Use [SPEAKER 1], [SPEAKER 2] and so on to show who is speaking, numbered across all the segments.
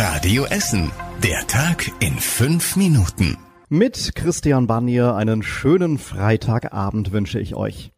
[SPEAKER 1] Radio Essen. Der Tag in fünf Minuten.
[SPEAKER 2] Mit Christian Barnier einen schönen Freitagabend wünsche ich euch.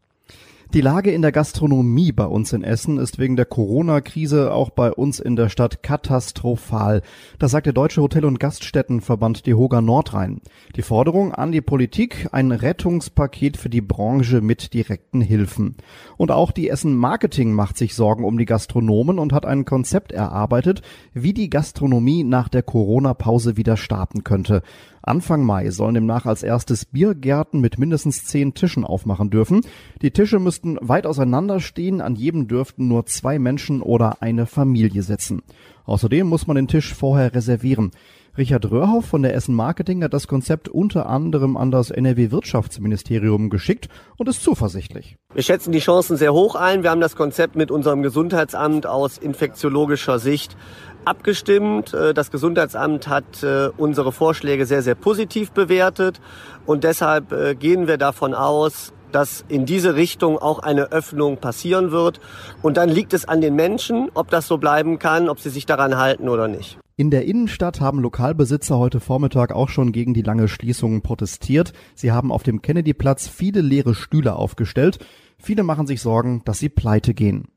[SPEAKER 2] Die Lage in der Gastronomie bei uns in Essen ist wegen der Corona-Krise auch bei uns in der Stadt katastrophal. Das sagt der Deutsche Hotel- und Gaststättenverband DEHOGA Nordrhein. Die Forderung an die Politik, ein Rettungspaket für die Branche mit direkten Hilfen. Und auch die Essen Marketing macht sich Sorgen um die Gastronomen und hat ein Konzept erarbeitet, wie die Gastronomie nach der Corona-Pause wieder starten könnte. Anfang Mai sollen demnach als erstes Biergärten mit mindestens zehn Tischen aufmachen dürfen. Die Tische müssten weit auseinander stehen, an jedem dürften nur zwei Menschen oder eine Familie sitzen. Außerdem muss man den Tisch vorher reservieren. Richard Röhrhoff von der Essen Marketing hat das Konzept unter anderem an das NRW Wirtschaftsministerium geschickt und ist zuversichtlich.
[SPEAKER 3] Wir schätzen die Chancen sehr hoch ein. Wir haben das Konzept mit unserem Gesundheitsamt aus infektiologischer Sicht abgestimmt. Äh, das Gesundheitsamt hat äh, unsere Vorschläge sehr, sehr positiv bewertet und deshalb äh, gehen wir davon aus, dass in diese Richtung auch eine Öffnung passieren wird. Und dann liegt es an den Menschen, ob das so bleiben kann, ob sie sich daran halten oder nicht.
[SPEAKER 2] In der Innenstadt haben Lokalbesitzer heute Vormittag auch schon gegen die lange Schließung protestiert. Sie haben auf dem Kennedyplatz viele leere Stühle aufgestellt. Viele machen sich Sorgen, dass sie pleite gehen.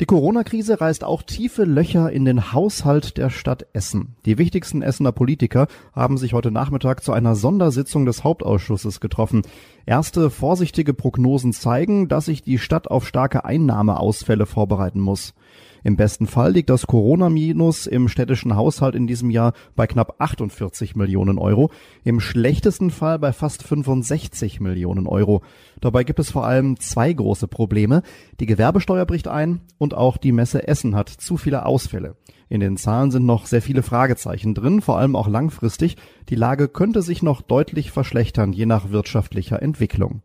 [SPEAKER 2] Die Corona-Krise reißt auch tiefe Löcher in den Haushalt der Stadt Essen. Die wichtigsten Essener Politiker haben sich heute Nachmittag zu einer Sondersitzung des Hauptausschusses getroffen. Erste vorsichtige Prognosen zeigen, dass sich die Stadt auf starke Einnahmeausfälle vorbereiten muss. Im besten Fall liegt das Corona-Minus im städtischen Haushalt in diesem Jahr bei knapp 48 Millionen Euro, im schlechtesten Fall bei fast 65 Millionen Euro. Dabei gibt es vor allem zwei große Probleme. Die Gewerbesteuer bricht ein und auch die Messe Essen hat zu viele Ausfälle. In den Zahlen sind noch sehr viele Fragezeichen drin, vor allem auch langfristig. Die Lage könnte sich noch deutlich verschlechtern, je nach wirtschaftlicher Entwicklung.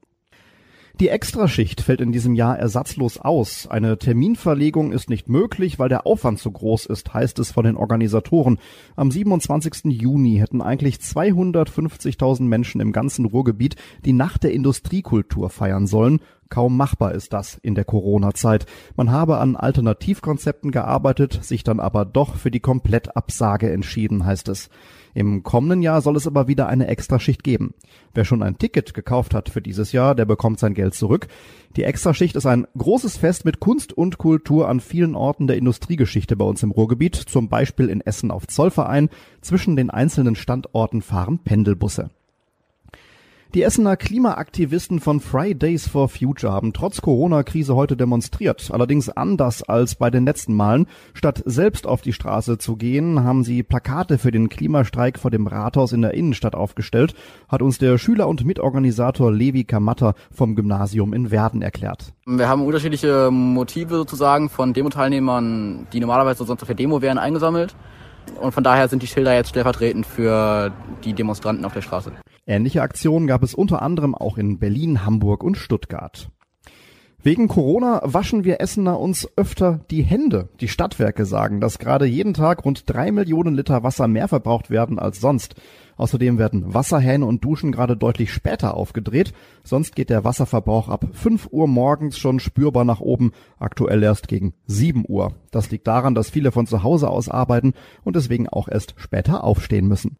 [SPEAKER 2] Die Extraschicht fällt in diesem Jahr ersatzlos aus. Eine Terminverlegung ist nicht möglich, weil der Aufwand zu groß ist, heißt es von den Organisatoren. Am 27. Juni hätten eigentlich 250.000 Menschen im ganzen Ruhrgebiet die Nacht der Industriekultur feiern sollen. Kaum machbar ist das in der Corona-Zeit. Man habe an Alternativkonzepten gearbeitet, sich dann aber doch für die Komplettabsage entschieden, heißt es. Im kommenden Jahr soll es aber wieder eine Extraschicht geben. Wer schon ein Ticket gekauft hat für dieses Jahr, der bekommt sein Geld zurück. Die Extraschicht ist ein großes Fest mit Kunst und Kultur an vielen Orten der Industriegeschichte bei uns im Ruhrgebiet, zum Beispiel in Essen auf Zollverein. Zwischen den einzelnen Standorten fahren Pendelbusse. Die Essener Klimaaktivisten von Fridays for Future haben trotz Corona-Krise heute demonstriert. Allerdings anders als bei den letzten Malen. Statt selbst auf die Straße zu gehen, haben sie Plakate für den Klimastreik vor dem Rathaus in der Innenstadt aufgestellt, hat uns der Schüler und Mitorganisator Levi Kamatter vom Gymnasium in Werden erklärt.
[SPEAKER 4] Wir haben unterschiedliche Motive sozusagen von Demo-Teilnehmern, die normalerweise sonst auf der Demo wären, eingesammelt. Und von daher sind die Schilder jetzt stellvertretend für die Demonstranten auf der Straße.
[SPEAKER 2] Ähnliche Aktionen gab es unter anderem auch in Berlin, Hamburg und Stuttgart. Wegen Corona waschen wir Essener uns öfter die Hände. Die Stadtwerke sagen, dass gerade jeden Tag rund drei Millionen Liter Wasser mehr verbraucht werden als sonst. Außerdem werden Wasserhähne und Duschen gerade deutlich später aufgedreht. Sonst geht der Wasserverbrauch ab 5 Uhr morgens schon spürbar nach oben, aktuell erst gegen 7 Uhr. Das liegt daran, dass viele von zu Hause aus arbeiten und deswegen auch erst später aufstehen müssen.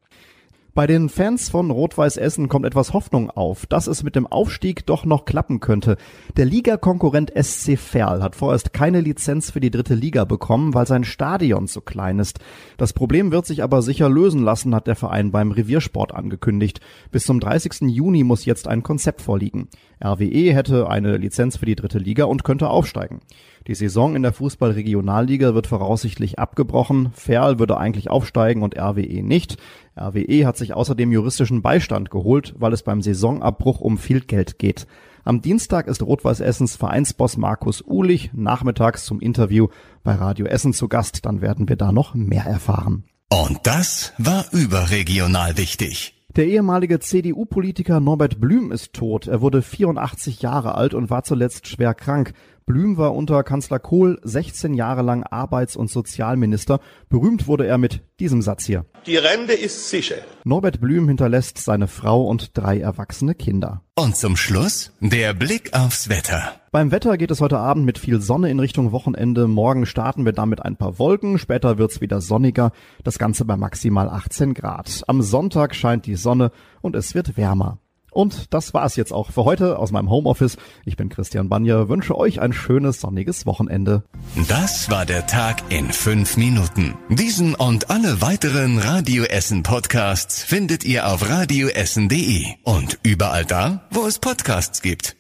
[SPEAKER 2] Bei den Fans von Rot-Weiß Essen kommt etwas Hoffnung auf, dass es mit dem Aufstieg doch noch klappen könnte. Der Ligakonkurrent SC Verl hat vorerst keine Lizenz für die dritte Liga bekommen, weil sein Stadion zu klein ist. Das Problem wird sich aber sicher lösen lassen, hat der Verein beim Reviersport angekündigt. Bis zum 30. Juni muss jetzt ein Konzept vorliegen. RWE hätte eine Lizenz für die dritte Liga und könnte aufsteigen. Die Saison in der Fußball-Regionalliga wird voraussichtlich abgebrochen. Ferl würde eigentlich aufsteigen und RWE nicht. RWE hat sich außerdem juristischen Beistand geholt, weil es beim Saisonabbruch um viel Geld geht. Am Dienstag ist Rot-Weiß Essens Vereinsboss Markus Uhlich nachmittags zum Interview bei Radio Essen zu Gast. Dann werden wir da noch mehr erfahren.
[SPEAKER 1] Und das war überregional wichtig.
[SPEAKER 2] Der ehemalige CDU-Politiker Norbert Blüm ist tot. Er wurde 84 Jahre alt und war zuletzt schwer krank. Blüm war unter Kanzler Kohl 16 Jahre lang Arbeits- und Sozialminister. Berühmt wurde er mit diesem Satz hier.
[SPEAKER 5] Die Rente ist sicher.
[SPEAKER 2] Norbert Blüm hinterlässt seine Frau und drei erwachsene Kinder.
[SPEAKER 1] Und zum Schluss der Blick aufs Wetter.
[SPEAKER 2] Beim Wetter geht es heute Abend mit viel Sonne in Richtung Wochenende. Morgen starten wir damit ein paar Wolken, später wird's wieder sonniger, das Ganze bei maximal 18 Grad. Am Sonntag scheint die Sonne und es wird wärmer. Und das war's jetzt auch für heute aus meinem Homeoffice. Ich bin Christian Banja, wünsche euch ein schönes sonniges Wochenende.
[SPEAKER 1] Das war der Tag in fünf Minuten. Diesen und alle weiteren Radio Essen Podcasts findet ihr auf radioessen.de und überall da, wo es Podcasts gibt.